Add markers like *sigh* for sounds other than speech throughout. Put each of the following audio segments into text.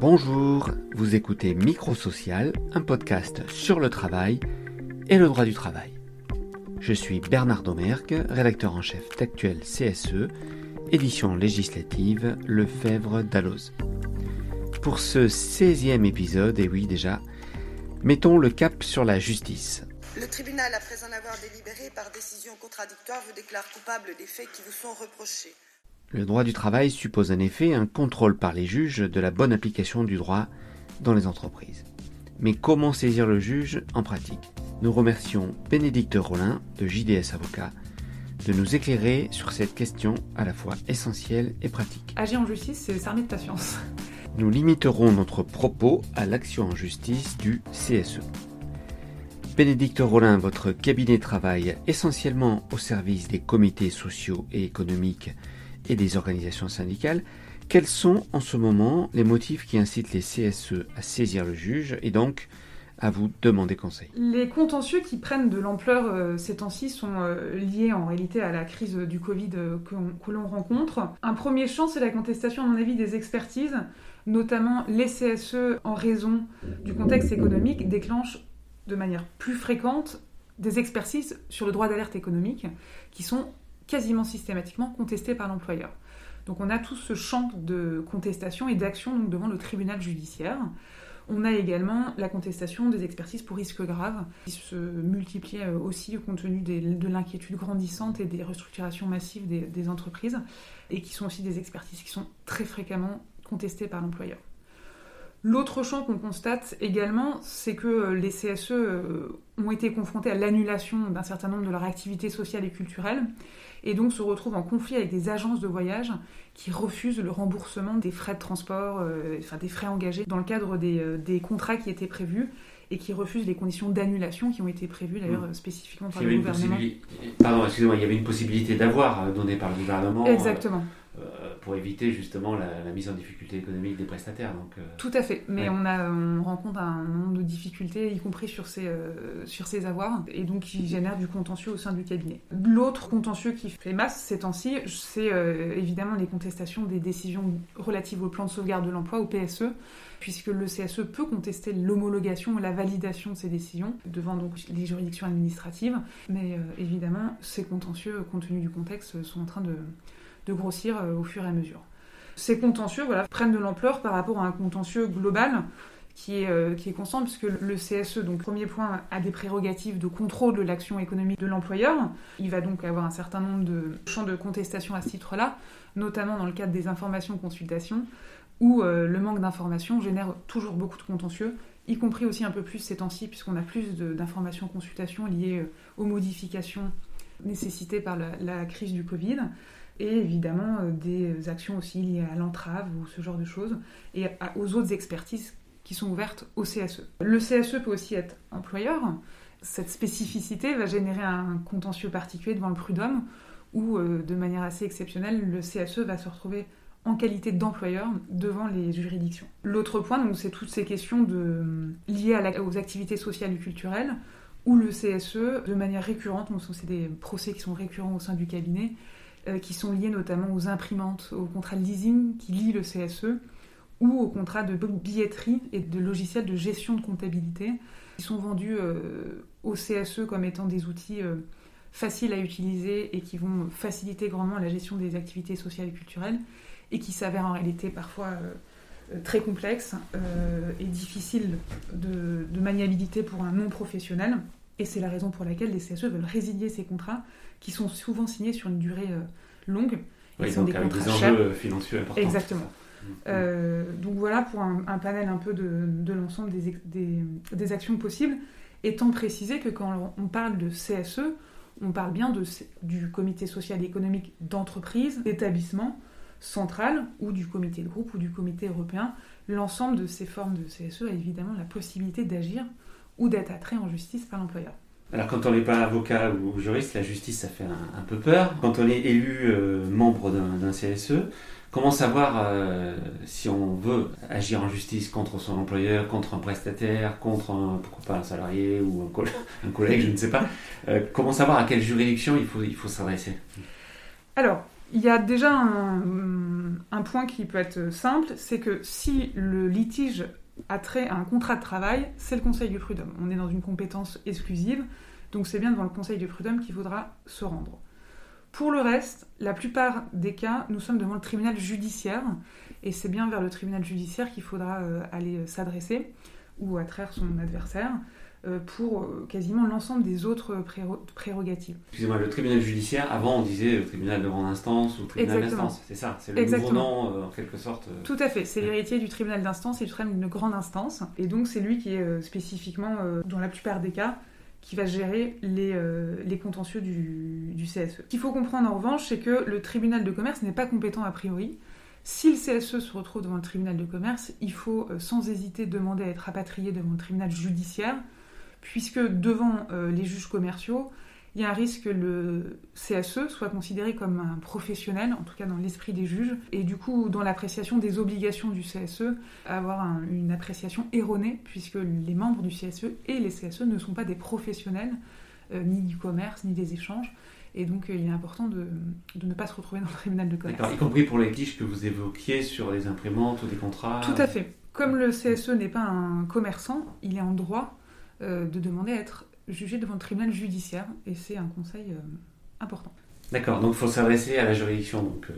Bonjour, vous écoutez Microsocial, un podcast sur le travail et le droit du travail. Je suis Bernard Domergue, rédacteur en chef d'Actuel CSE, édition législative Lefebvre d'Alloz. Pour ce 16e épisode, et oui déjà, mettons le cap sur la justice. Le tribunal, après en avoir délibéré par décision contradictoire, vous déclare coupable des faits qui vous sont reprochés. Le droit du travail suppose en effet un contrôle par les juges de la bonne application du droit dans les entreprises. Mais comment saisir le juge en pratique? Nous remercions Bénédicte Rollin de JDS Avocat de nous éclairer sur cette question à la fois essentielle et pratique. Agir en justice, c'est s'armer de patience. *laughs* Nous limiterons notre propos à l'action en justice du CSE. Bénédicte Rollin, votre cabinet travaille essentiellement au service des comités sociaux et économiques et des organisations syndicales, quels sont en ce moment les motifs qui incitent les CSE à saisir le juge et donc à vous demander conseil? Les contentieux qui prennent de l'ampleur euh, ces temps-ci sont euh, liés en réalité à la crise du Covid euh, que, l'on rencontre. Un premier champ, c'est la contestation, à mon avis, des expertises, notamment les CSE, en raison du contexte économique, déclenchent de manière plus fréquente des expertises sur le droit d'alerte économique qui sont quasiment systématiquement contesté par l'employeur. Donc on a tout ce champ de contestation et d'action devant le tribunal judiciaire. On a également la contestation des expertises pour risques graves, qui se multiplient euh, aussi compte tenu de l'inquiétude grandissante et des restructurations massives des, des, entreprises, et qui sont aussi des expertises qui sont très fréquemment contestées par l'employeur. L'autre champ qu'on constate également, c'est que euh, les CSE euh, ont été confrontés à l'annulation d'un certain nombre de leurs activités sociales et culturelles, et donc se retrouvent en conflit avec des agences de voyage qui refusent le remboursement des frais de transport, euh, enfin des frais engagés dans le cadre euh, des, contrats qui étaient prévus et qui refusent les conditions d'annulation qui ont été prévues d'ailleurs mmh. spécifiquement par le gouvernement. Pardon, excusez-moi, il y avait une possibilité d'avoir euh, donné par le gouvernement. Exactement. Euh, pour éviter justement la, mise en difficulté économique des prestataires. Donc, euh, Tout à fait, mais on, a, on rencontre un nombre de difficultés, y compris sur ces, euh, sur ces avoirs, et donc qui génère du contentieux au sein du cabinet. L'autre contentieux qui fait masse ces temps-ci, c'est évidemment les contestations des décisions relatives au plan de sauvegarde de l'emploi, au PSE, puisque le CSE peut contester l'homologation et la validation de ces décisions devant donc les juridictions administratives, mais évidemment ces contentieux, compte tenu du contexte, sont en train de de grossir euh, au fur et à mesure. Ces contentieux voilà, prennent de l'ampleur par rapport à un contentieux global qui est, euh, qui est constant, puisque le CSE, donc premier point, a des prérogatives de contrôle de l'action économique de l'employeur. Il va donc avoir un certain nombre de champs de contestation à ce titre-là, notamment dans le cadre des informations-consultations, où euh, le manque d'informations génère toujours beaucoup de contentieux, y compris aussi un peu plus ces temps-ci, puisqu'on a plus d'informations-consultations liées aux modifications nécessitées par la, la crise du Covid et évidemment euh, des actions aussi liées à l'entrave ou ce genre de choses, et aux autres expertises qui sont ouvertes au CSE. Le CSE peut aussi être employeur. Cette spécificité va générer un contentieux particulier devant le prud'homme, où euh, de manière assez exceptionnelle, le CSE va se retrouver en qualité d'employeur devant les juridictions. L'autre point, donc, c'est toutes ces questions liées aux activités sociales et culturelles, où le CSE, de manière récurrente, donc c'est des procès qui sont récurrents au sein du cabinet, euh, qui sont liées notamment aux imprimantes, aux contrats de leasing qui lient le CSE, ou aux contrats de billetterie et de logiciels de gestion de comptabilité, qui sont vendus euh, au CSE comme étant des outils euh, faciles à utiliser et qui vont faciliter grandement la gestion des activités sociales et culturelles, et qui s'avèrent en réalité parfois très complexes et difficiles de, maniabilité pour un non-professionnel. Et c'est la raison pour laquelle les CSE veulent résilier ces contrats qui sont souvent signés sur une durée euh, longue. Oui, donc des avec des enjeux financiers importants. Exactement. Mm. Euh, donc voilà pour un, panel un peu de, de l'ensemble des, des, des, actions possibles, étant précisé que quand on parle de CSE, on parle bien de, du comité social et économique d'entreprise, d'établissement central ou du comité de groupe ou du comité européen. L'ensemble de ces formes de CSE a évidemment la possibilité d'agir ou d'être attrait en justice par l'employeur. Alors quand on n'est pas avocat ou juriste, la justice ça fait un, peu peur. Quand on est élu euh, membre d'un CSE, comment savoir euh, si on veut agir en justice contre son employeur, contre un prestataire, contre un, pourquoi pas un salarié ou un, *laughs* un collègue, je ne sais pas. Euh, comment savoir à quelle juridiction il faut, il faut s'adresser? Alors, Il y a déjà un, un point qui peut être simple, c'est que si le litige a trait à un contrat de travail, c'est le Conseil du prud'homme. On est dans une compétence exclusive, donc c'est bien devant le Conseil du prud'homme qu'il faudra se rendre. Pour le reste, la plupart des cas, nous sommes devant le tribunal judiciaire, et c'est bien vers le tribunal judiciaire qu'il faudra euh, aller euh, s'adresser, ou attraire son adversaire, pour quasiment l'ensemble des autres prérogatives. Excusez-moi, le tribunal judiciaire, avant on disait le tribunal de grande instance ou tribunal d'instance, c'est ça, c'est le nouveau nom en quelque sorte. Tout à fait, c'est l'héritier du tribunal d'instance et du tribunal de grande instance, et donc c'est lui qui est spécifiquement, dans la plupart des cas, qui va gérer les, les contentieux du, du CSE. Ce qu'il faut comprendre en revanche, c'est que le tribunal de commerce n'est pas compétent a priori. Si le CSE se retrouve devant le tribunal de commerce, il faut euh, sans hésiter demander à être rapatrié devant le tribunal judiciaire, puisque devant euh, les juges commerciaux, il y a un risque que le CSE soit considéré comme un professionnel, en tout cas dans l'esprit des juges, et du coup, dans l'appréciation des obligations du CSE, avoir une appréciation erronée, puisque les membres du CSE et les CSE ne sont pas des professionnels, euh, ni du commerce, ni des échanges. Et donc, euh, il est important de, ne pas se retrouver dans le tribunal de commerce. Y compris pour les litiges que vous évoquiez sur les imprimantes ou des contrats Tout à fait. Comme le CSE n'est pas un commerçant, il est en droit euh, de demander à être jugé devant le tribunal judiciaire. Et c'est un conseil important. D'accord, donc il faut s'adresser à la juridiction, donc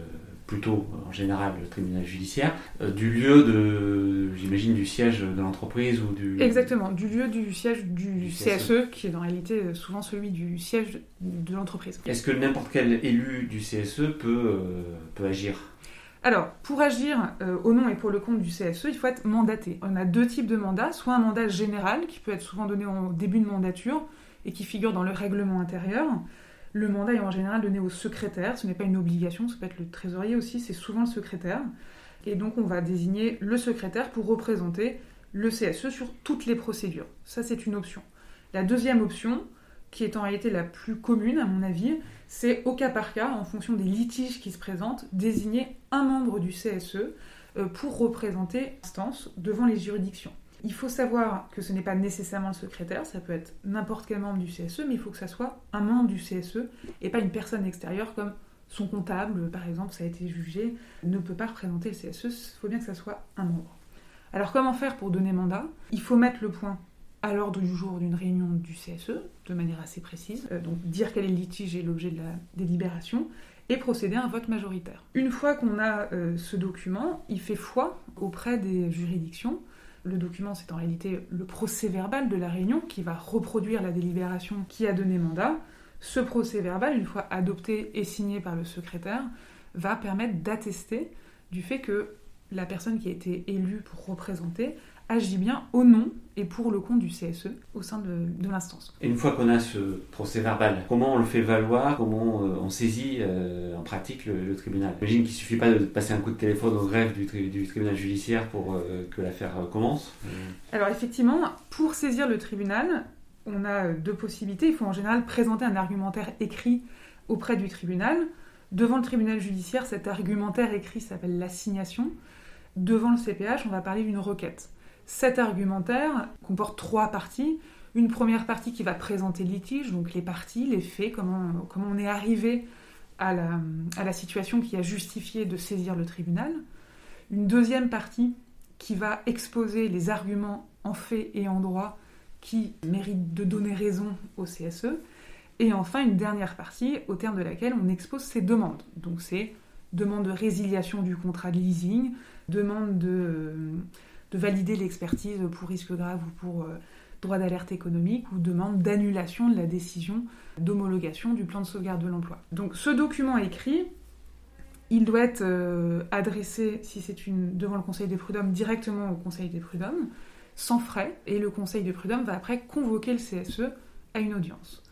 plutôt en général le tribunal judiciaire, euh, du lieu de, j'imagine, du siège de l'entreprise ou du... Exactement, du lieu du siège du, CSE, e, qui est en réalité euh, souvent celui du siège de l'entreprise. Est-ce que n'importe quel élu du CSE peut, euh, peut agir? Alors, pour agir au nom et pour le compte du CSE, il faut être mandaté. On a deux types de mandats, soit un mandat général, qui peut être souvent donné au début de mandature et qui figure dans le règlement intérieur, le mandat est en général donné au secrétaire, ce n'est pas une obligation, ça peut être le trésorier aussi, c'est souvent le secrétaire. Et donc on va désigner le secrétaire pour représenter le CSE sur toutes les procédures. Ça c'est une option. La deuxième option, qui est en réalité la plus commune à mon avis, c'est au cas par cas, en fonction des litiges qui se présentent, désigner un membre du CSE euh, pour représenter l'instance devant les juridictions. Il faut savoir que ce n'est pas nécessairement le secrétaire, ça peut être n'importe quel membre du CSE, mais il faut que ça soit un membre du CSE et pas une personne extérieure comme son comptable, par exemple, ça a été jugé, ne peut pas représenter le CSE, il faut bien que ça soit un membre. Alors comment faire pour donner mandat? Il faut mettre le point à l'ordre du jour d'une réunion du CSE, de manière assez précise, euh, donc dire quel est le litige et l'objet de la délibération, et procéder à un vote majoritaire. Une fois qu'on a euh, ce document, il fait foi auprès des juridictions le document, c'est en réalité le procès verbal de la réunion qui va reproduire la délibération qui a donné mandat. Ce procès verbal, une fois adopté et signé par le secrétaire, va permettre d'attester du fait que la personne qui a été élue pour représenter agit bien au nom et pour le compte du CSE au sein de, l'instance. Et une fois qu'on a ce procès verbal, comment on le fait valoir? Comment euh, on saisit euh, en pratique le, tribunal? J'imagine qu'il ne suffit pas de passer un coup de téléphone au greffe du, du tribunal judiciaire pour euh, que l'affaire commence Alors effectivement, pour saisir le tribunal, on a deux possibilités. Il faut en général présenter un argumentaire écrit auprès du tribunal. Devant le tribunal judiciaire, cet argumentaire écrit s'appelle l'assignation. Devant le CPH, on va parler d'une requête. Cet argumentaire comporte trois parties. Une première partie qui va présenter le litige, donc les parties, les faits, comment, comment on est arrivé à la, à la situation qui a justifié de saisir le tribunal. Une deuxième partie qui va exposer les arguments en fait et en droit qui méritent de donner raison au CSE. Et enfin, une dernière partie au terme de laquelle on expose ses demandes. Donc c'est demande de résiliation du contrat de leasing, demande de de valider l'expertise pour risque grave ou pour euh, droit d'alerte économique ou demande d'annulation de la décision d'homologation du plan de sauvegarde de l'emploi. Donc ce document écrit, il doit être euh, adressé, si c'est une, devant le Conseil des prud'hommes, directement au Conseil des prud'hommes, sans frais, et le Conseil des prud'hommes va après convoquer le CSE à une audience.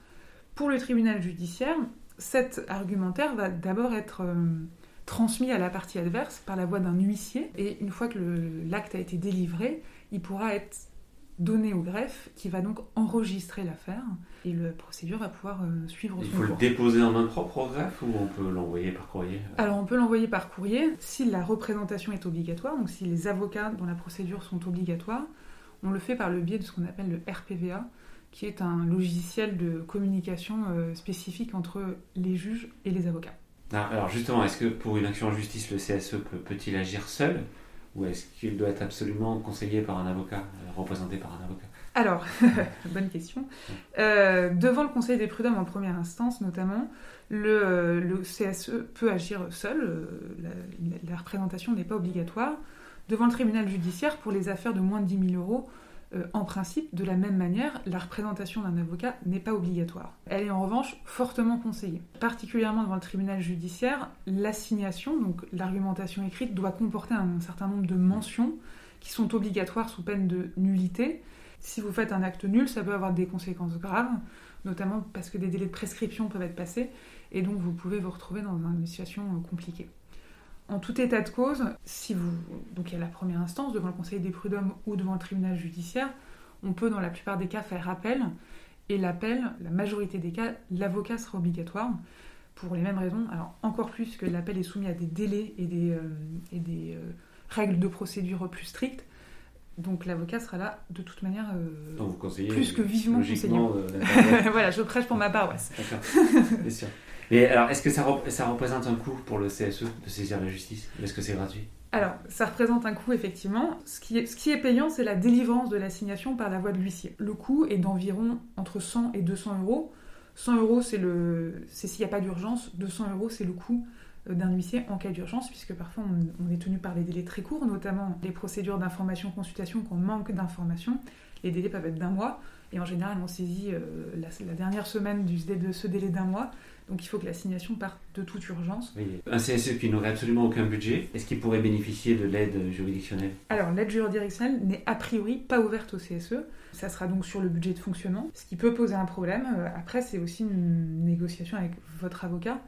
Pour le tribunal judiciaire, cet argumentaire va d'abord être euh, transmis à la partie adverse par la voix d'un huissier. Et une fois que l'acte a été délivré, il pourra être donné au greffe qui va donc enregistrer l'affaire et la procédure va pouvoir euh, suivre il son cours. Il faut le déposer en main propre au greffe ou on peut l'envoyer par courrier? Alors on peut l'envoyer par courrier si la représentation est obligatoire, donc si les avocats dans la procédure sont obligatoires, on le fait par le biais de ce qu'on appelle le RPVA, qui est un logiciel de communication euh, spécifique entre les juges et les avocats. Alors justement, est-ce que pour une action en justice, le CSE peut-il agir seul ou est-ce qu'il doit être absolument conseillé par un avocat, euh, représenté par un avocat? Alors, *laughs* bonne question. Euh, devant le Conseil des prud'hommes en première instance, notamment, le, le CSE peut agir seul. La, la représentation n'est pas obligatoire. Devant le tribunal judiciaire, pour les affaires de moins de 10 000 euros, euh, en principe, de la même manière, la représentation d'un avocat n'est pas obligatoire. Elle est en revanche fortement conseillée. Particulièrement devant le tribunal judiciaire, l'assignation, donc l'argumentation écrite, doit comporter un certain nombre de mentions qui sont obligatoires sous peine de nullité. Si vous faites un acte nul, ça peut avoir des conséquences graves, notamment parce que des délais de prescription peuvent être passés, et donc vous pouvez vous retrouver dans une situation compliquée. En tout état de cause, si vous, donc il y a la première instance devant le Conseil des prud'hommes ou devant le tribunal judiciaire, on peut dans la plupart des cas faire appel. Et l'appel, la majorité des cas, l'avocat sera obligatoire pour les mêmes raisons. Alors encore plus que l'appel est soumis à des délais et des, euh, et des euh, règles de procédure plus strictes. Donc l'avocat sera là de toute manière euh, plus que vivement conseillé. *laughs* voilà, je prêche pour ma paroisse. D'accord, *laughs* bien sûr. Mais alors, est-ce que ça, représente un coût pour le CSE de saisir la justice Est-ce que c'est gratuit? Alors, ça représente un coût, effectivement. Ce qui est, payant, c'est la délivrance de l'assignation par la voie de l'huissier. Le coût est d'environ entre 100 et 200 euros. 100 euros, c'est s'il n'y a pas d'urgence. 200 euros, c'est le coût euh, d'un huissier en cas d'urgence, puisque parfois on, est tenu par des délais très courts, notamment les procédures d'information-consultation qu'on manque d'informations. Les délais peuvent être d'un mois, et en général on saisit euh, la, dernière semaine de ce délai d'un mois. Donc il faut que l'assignation parte de toute urgence. Un CSE qui n'aurait absolument aucun budget, est-ce qu'il pourrait bénéficier de l'aide juridictionnelle? Alors l'aide juridictionnelle n'est a priori pas ouverte au CSE. Ça sera donc sur le budget de fonctionnement, ce qui peut poser un problème. Euh, après, c'est aussi une négociation avec votre avocat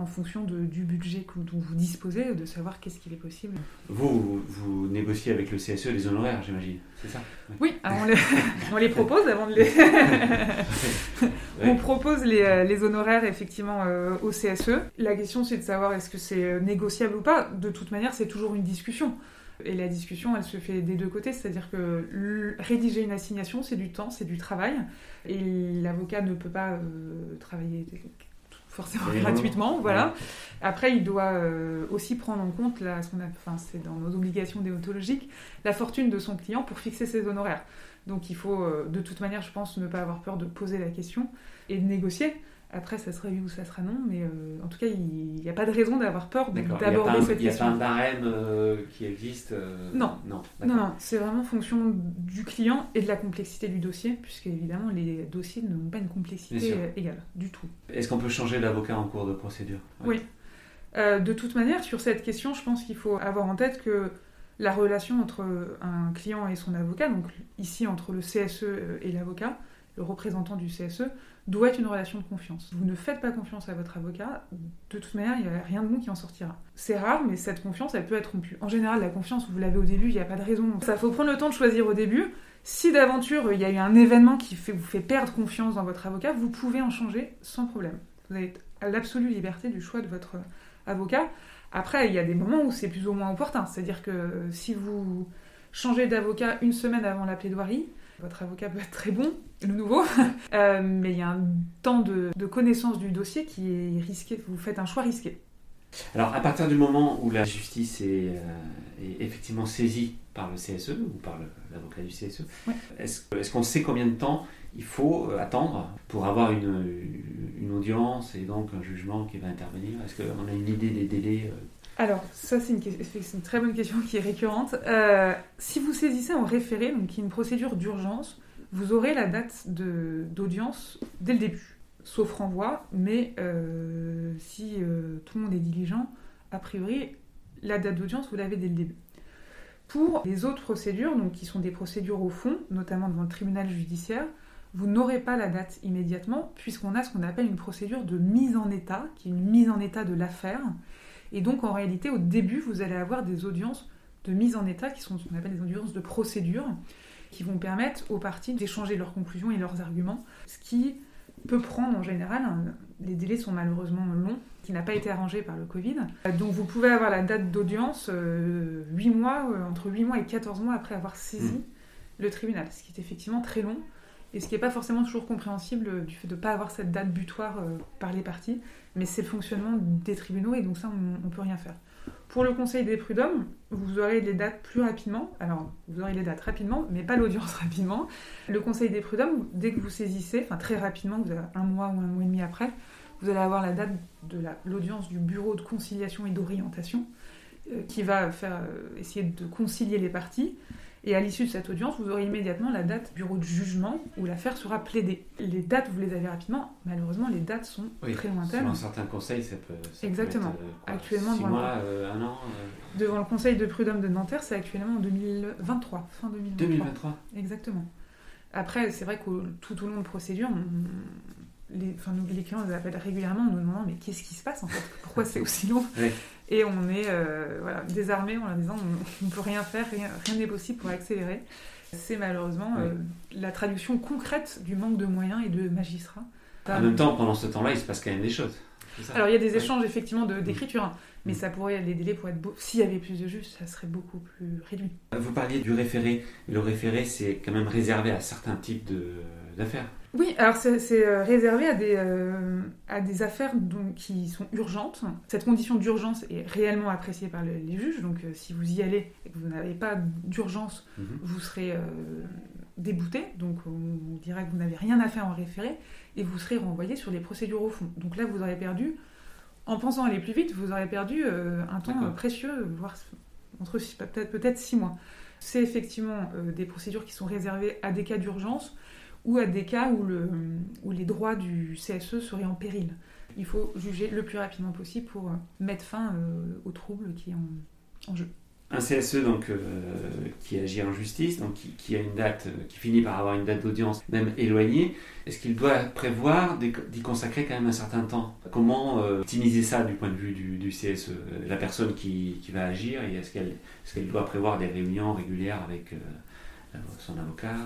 en fonction de, du budget dont vous disposez, de savoir qu'est-ce qu'il est possible. Vous, vous, négociez avec le CSE les honoraires, j'imagine, c'est ça? Oui, on, les, *laughs* on, les, propose avant de les... *laughs* on propose les, euh, les, honoraires effectivement euh, au CSE. La question c'est de savoir est-ce que c'est euh, négociable ou pas. De toute manière, c'est toujours une discussion. Et la discussion, elle se fait des deux côtés, c'est-à-dire que rédiger une assignation, c'est du temps, c'est du travail, et l'avocat ne peut pas travailler forcément gratuitement, voilà. Après, il doit euh, aussi prendre en compte, la, ce enfin, c'est dans nos obligations déontologiques, la fortune de son client pour fixer ses honoraires. Donc il faut, euh, de toute manière, je pense, ne pas avoir peur de poser la question et de négocier. Après, ça sera oui ou ça sera non, mais euh, en tout cas, il n'y a pas de raison d'avoir peur d'aborder cette question. Il n'y a pas un barème euh, qui existe euh, Non. Non, non, c'est vraiment fonction du client et de la complexité du dossier, puisque évidemment, les dossiers n'ont pas une complexité égale du tout. Est-ce qu'on peut changer d'avocat en cours de procédure? Oui. de toute manière, sur cette question, je pense qu'il faut avoir en tête que la relation entre un client et son avocat, donc ici entre le CSE et l'avocat, le représentant du CSE, doit être une relation de confiance. Vous ne faites pas confiance à votre avocat, de toute manière, il n'y a rien de bon qui en sortira. C'est rare, mais cette confiance, elle peut être rompue. En général, la confiance, vous l'avez au début, il n'y a pas de raison. Ça faut prendre le temps de choisir au début. Si d'aventure, il y a eu un événement qui vous fait perdre confiance dans votre avocat, vous pouvez en changer sans problème. Vous avez l'absolue liberté du choix de votre avocat. Après, il y a des moments où c'est plus ou moins opportun. C'est-à-dire que si vous changez d'avocat une semaine avant la plaidoirie, votre avocat peut être très bon, le nouveau, *laughs* euh, mais il y a un temps de, connaissance du dossier qui est risqué. Vous faites un choix risqué. Alors, à partir du moment où la justice est, euh, effectivement saisie par le CSE ou par l'avocat du CSE, est-ce qu'on sait combien de temps il faut euh, attendre pour avoir une, une, audience et donc un jugement qui va intervenir? Est-ce qu'on a une idée des délais alors, ça, c'est une, très bonne question qui est récurrente. Euh, si vous saisissez en référé, qui est une procédure d'urgence, vous aurez la date d'audience dès le début, sauf renvoi, mais euh, si euh, tout le monde est diligent, a priori, la date d'audience, vous l'avez dès le début. Pour les autres procédures, donc qui sont des procédures au fond, notamment devant le tribunal judiciaire, vous n'aurez pas la date immédiatement, puisqu'on a ce qu'on appelle une procédure de mise en état, qui est une mise en état de l'affaire, et donc en réalité, au début, vous allez avoir des audiences de mise en état qui sont ce qu'on appelle des audiences de procédure, qui vont permettre aux parties d'échanger leurs conclusions et leurs arguments, ce qui peut prendre en général, les délais sont malheureusement longs, qui n'a pas été arrangé par le Covid. Donc vous pouvez avoir la date d'audience euh, 8 mois, euh, entre 8 mois et 14 mois après avoir saisi mmh. le tribunal, ce qui est effectivement très long. Et ce qui n'est pas forcément toujours compréhensible euh, du fait de ne pas avoir cette date butoir euh, par les parties, mais c'est le fonctionnement des tribunaux et donc ça, on ne peut rien faire. Pour le Conseil des prud'hommes, vous aurez les dates plus rapidement. Alors, vous aurez les dates rapidement, mais pas l'audience *laughs* rapidement. Le Conseil des prud'hommes, dès que vous saisissez, enfin très rapidement, vous avez un mois ou un mois et demi après, vous allez avoir la date de l'audience du Bureau de conciliation et d'orientation, euh, qui va faire essayer de concilier les parties. Et à l'issue de cette audience, vous aurez immédiatement la date bureau de jugement où l'affaire sera plaidée. Les dates, vous les avez rapidement. Malheureusement, les dates sont très lointaines. Selon certains conseils, ça peut. Exactement. être, actuellement, six mois, euh, un an. Euh. Devant le Conseil de prud'homme de Nanterre, c'est actuellement en 2023, fin 2023. 2023. Exactement. Après, c'est vrai que tout au long de procédure, les, enfin, nous, les clients nous appellent régulièrement en nous demandant mais qu'est-ce qui se passe en fait? Pourquoi c'est *laughs* aussi long Et on est euh, voilà, désarmé en leur disant on ne peut rien faire, rien n'est possible pour accélérer. C'est malheureusement euh, la traduction concrète du manque de moyens et de magistrats. En même temps, pendant ce temps-là, il se passe quand même des choses. Alors il y a des échanges effectivement d'écriture, hein. mais mm. ça pourrait, les délais pourraient être beau. S'il y avait plus de juges, ça serait beaucoup plus réduit. Vous parliez du référé. Le référé, c'est quand même réservé à certains types d'affaires. Oui, alors c'est euh, réservé à des, euh, à des affaires donc, qui sont urgentes. Cette condition d'urgence est réellement appréciée par les juges, donc euh, si vous y allez et que vous n'avez pas d'urgence, mhm. vous serez débouté, donc on dirait que vous n'avez rien à faire en référé, et vous serez renvoyé sur les procédures au fond. Donc là, vous aurez perdu, en pensant aller plus vite, vous aurez perdu un temps précieux, voire entre peut-être peut six mois. C'est effectivement des procédures qui sont réservées à des cas d'urgence ou à des cas où, le, où les droits du CSE seraient en péril. Il faut juger le plus rapidement possible pour euh, mettre fin euh, aux troubles qui sont en, jeu. Un CSE donc, euh, qui agit en justice, donc qui, a une date, qui finit par avoir une date d'audience même éloignée, est-ce qu'il doit prévoir d'y consacrer quand même un certain temps? Comment optimiser ça du point de vue du, du CSE La personne qui, qui, va agir, est-ce qu'elle est qu'elle doit prévoir des réunions régulières avec son avocat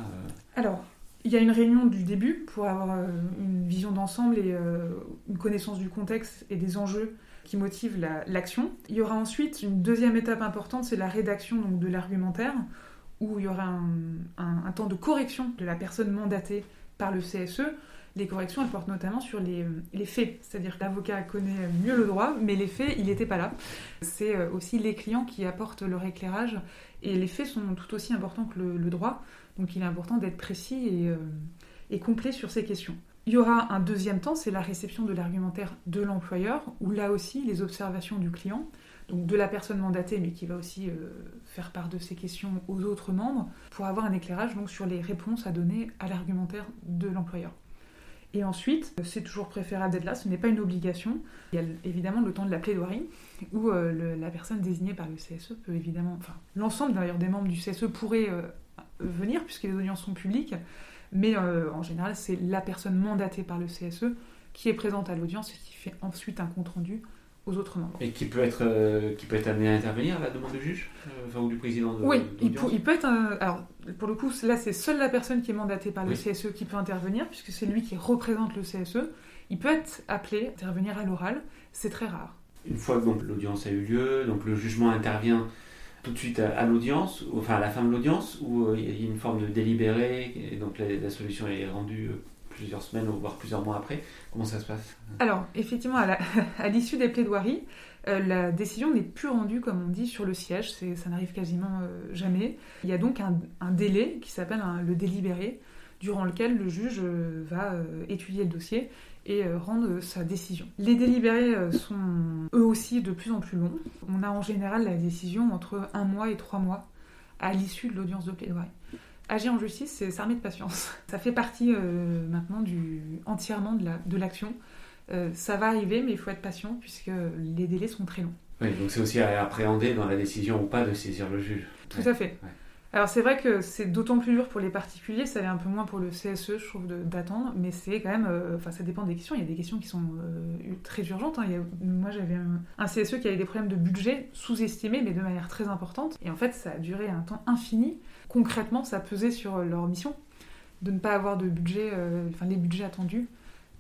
Alors, il y a une réunion du début pour avoir euh, une vision d'ensemble et euh, une connaissance du contexte et des enjeux qui motivent l'action. il y aura ensuite une deuxième étape importante, c'est la rédaction donc, de l'argumentaire, où il y aura un, temps de correction de la personne mandatée par le CSE. Les corrections, elles portent notamment sur les, les faits, c'est-à-dire que l'avocat connaît mieux le droit, mais les faits, il n'était pas là. C'est euh, aussi les clients qui apportent leur éclairage, et les faits sont tout aussi importants que le droit. Donc il est important d'être précis euh, et, complet sur ces questions. Il y aura un deuxième temps, c'est la réception de l'argumentaire de l'employeur, où là aussi les observations du client, donc de la personne mandatée, mais qui va aussi euh, faire part de ses questions aux autres membres, pour avoir un éclairage donc, sur les réponses à donner à l'argumentaire de l'employeur. Et ensuite, c'est toujours préférable d'être là, ce n'est pas une obligation. Il y a évidemment le temps de la plaidoirie, où euh, la personne désignée par le CSE peut évidemment, enfin l'ensemble d'ailleurs des membres du CSE pourrait venir, puisque les audiences sont publiques, mais euh, en général, c'est la personne mandatée par le CSE qui est présente à l'audience et qui fait ensuite un compte-rendu aux autres membres. Et qui peut être, euh, qui peut être amené à intervenir à la demande du juge euh, ou du président de Oui, il, il, peut être. alors, pour le coup, là, c'est seule la personne qui est mandatée par le CSE qui peut intervenir, puisque c'est lui qui représente le CSE. Il peut être appelé à intervenir à l'oral, c'est très rare. Une fois que l'audience a eu lieu, donc le jugement intervient tout de suite à, l'audience, enfin à la fin de l'audience, où euh, il y a une forme de délibéré, et donc la, solution est rendue euh, plusieurs semaines, voire plusieurs mois après. Comment ça se passe? Alors, effectivement, *laughs* à l'issue des plaidoiries, euh, la décision n'est plus rendue, comme on dit, sur le siège. Ça n'arrive quasiment jamais. Il y a donc un, délai qui s'appelle le délibéré, durant lequel le juge va étudier le dossier et euh, rendre sa décision. Les délibérés euh, sont eux aussi de plus en plus longs. On a en général la décision entre un mois et trois mois à l'issue de l'audience de plaidoirie. Agir en justice, c'est s'armer de patience. *laughs* Ça fait partie euh, maintenant du, entièrement de l'action. ça va arriver, mais il faut être patient puisque les délais sont très longs. Oui, donc c'est aussi à appréhender dans la décision ou pas de saisir le juge. Tout à fait. Alors c'est vrai que c'est d'autant plus dur pour les particuliers, ça l'est un peu moins pour le CSE, je trouve, d'attendre, mais c'est quand même, euh, enfin ça dépend des questions. Il y a des questions qui sont euh, très urgentes. Hein. moi j'avais un, CSE qui avait des problèmes de budget sous-estimés, mais de manière très importante, et en fait ça a duré un temps infini. Concrètement, ça pesait sur leur mission de ne pas avoir de budget, euh, enfin les budgets attendus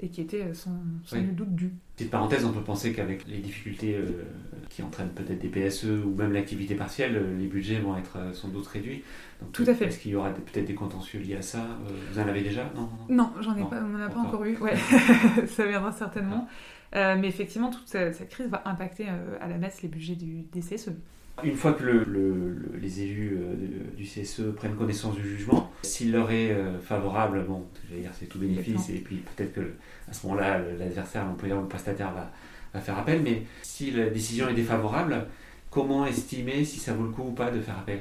et qui était sans, sans doute dû. Petite parenthèse, on peut penser qu'avec les difficultés euh, qui entraînent peut-être des PSE ou même l'activité partielle, euh, les budgets vont être euh, sans doute réduits. Donc, Tout à fait. Est-ce qu'il y aura peut-être des contentieux liés à ça Vous en avez déjà? Non, non, j'en ai pas, on n'en a pas encore eu. Ouais. *laughs* *laughs* ça viendra certainement. Ah. mais effectivement, toute cette, crise va impacter à la baisse les budgets du, des CSE. Une fois que le, les élus du CSE prennent connaissance du jugement, s'il leur est favorable, bon, dire c'est tout bénéfice, et puis peut-être que à ce moment-là, l'adversaire, l'employeur ou le prestataire va, va, faire appel. Mais si la décision est défavorable, comment estimer si ça vaut le coup ou pas de faire appel?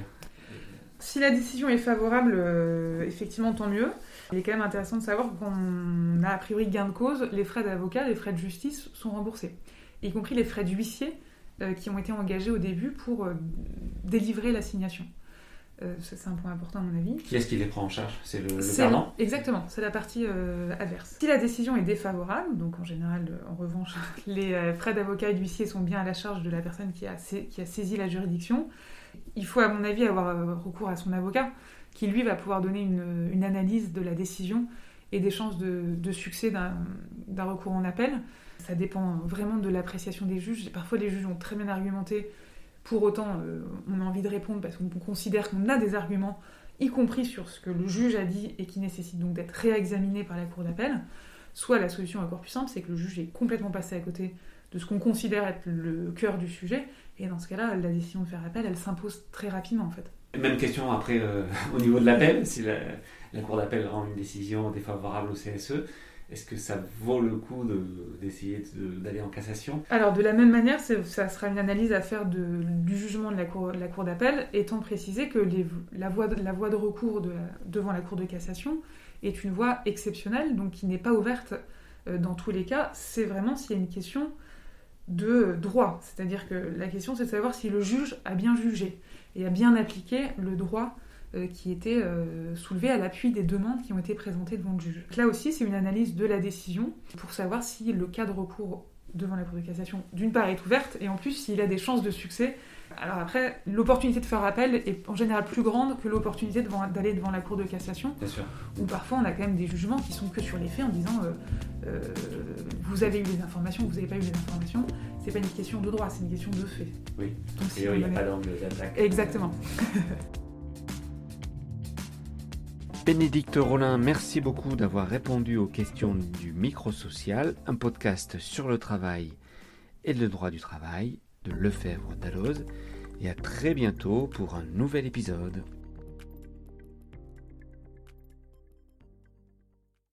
Si la décision est favorable, euh, effectivement, tant mieux. Il est quand même intéressant de savoir qu'on a a priori gain de cause, les frais d'avocat, les frais de justice sont remboursés, y compris les frais d'huissier euh, qui ont été engagés au début pour euh, délivrer l'assignation. Euh, c'est un point important à mon avis. Qui est-ce qui les prend en charge? C'est le, le perdant? Exactement, c'est la partie euh, adverse. Si la décision est défavorable, donc en général, euh, en revanche, *laughs* les frais d'avocat et d'huissier sont bien à la charge de la personne qui a, qui a saisi la juridiction, il faut à mon avis avoir recours à son avocat, qui lui va pouvoir donner une, une analyse de la décision et des chances de, de succès d'un recours en appel. Ça dépend vraiment de l'appréciation des juges. Parfois, les juges ont très bien argumenté pour autant, euh, on a envie de répondre parce qu'on considère qu'on a des arguments, y compris sur ce que le juge a dit et qui nécessite donc d'être réexaminé par la cour d'appel. Soit la solution encore plus simple, c'est que le juge est complètement passé à côté de ce qu'on considère être le cœur du sujet, et dans ce cas-là, la décision de faire appel, elle s'impose très rapidement en fait. Même question après euh, *laughs* au niveau de l'appel, si la, la cour d'appel rend une décision défavorable au CSE, est-ce que ça vaut le coup d'essayer d'aller en cassation? Alors, de la même manière, ça sera une analyse à faire du jugement de la Cour, d'appel, étant précisé que la, voie de, recours devant la Cour de cassation est une voie exceptionnelle, donc qui n'est pas ouverte euh, dans tous les cas. C'est vraiment s'il y a une question de droit. C'est-à-dire que la question, c'est de savoir si le juge a bien jugé et a bien appliqué le droit qui était euh, soulevé à l'appui des demandes qui ont été présentées devant le juge. Là aussi, c'est une analyse de la décision pour savoir si le cas de recours devant la Cour de cassation, d'une part, est ouverte, et en plus, s'il a des chances de succès. Alors après, l'opportunité de faire appel est en général plus grande que l'opportunité d'aller devant la Cour de cassation. Bien sûr. Où parfois, on a quand même des jugements qui sont que sur les faits en disant euh, vous avez eu les informations, vous n'avez pas eu les informations. C'est pas une question de droit, c'est une question de fait. Oui. Donc, et il n'y a pas d'angle d'attaque. Exactement. *laughs* Bénédicte Rollin, merci beaucoup d'avoir répondu aux questions du Microsocial, un podcast sur le travail et le droit du travail de Lefebvre Dalloz. Et à très bientôt pour un nouvel épisode.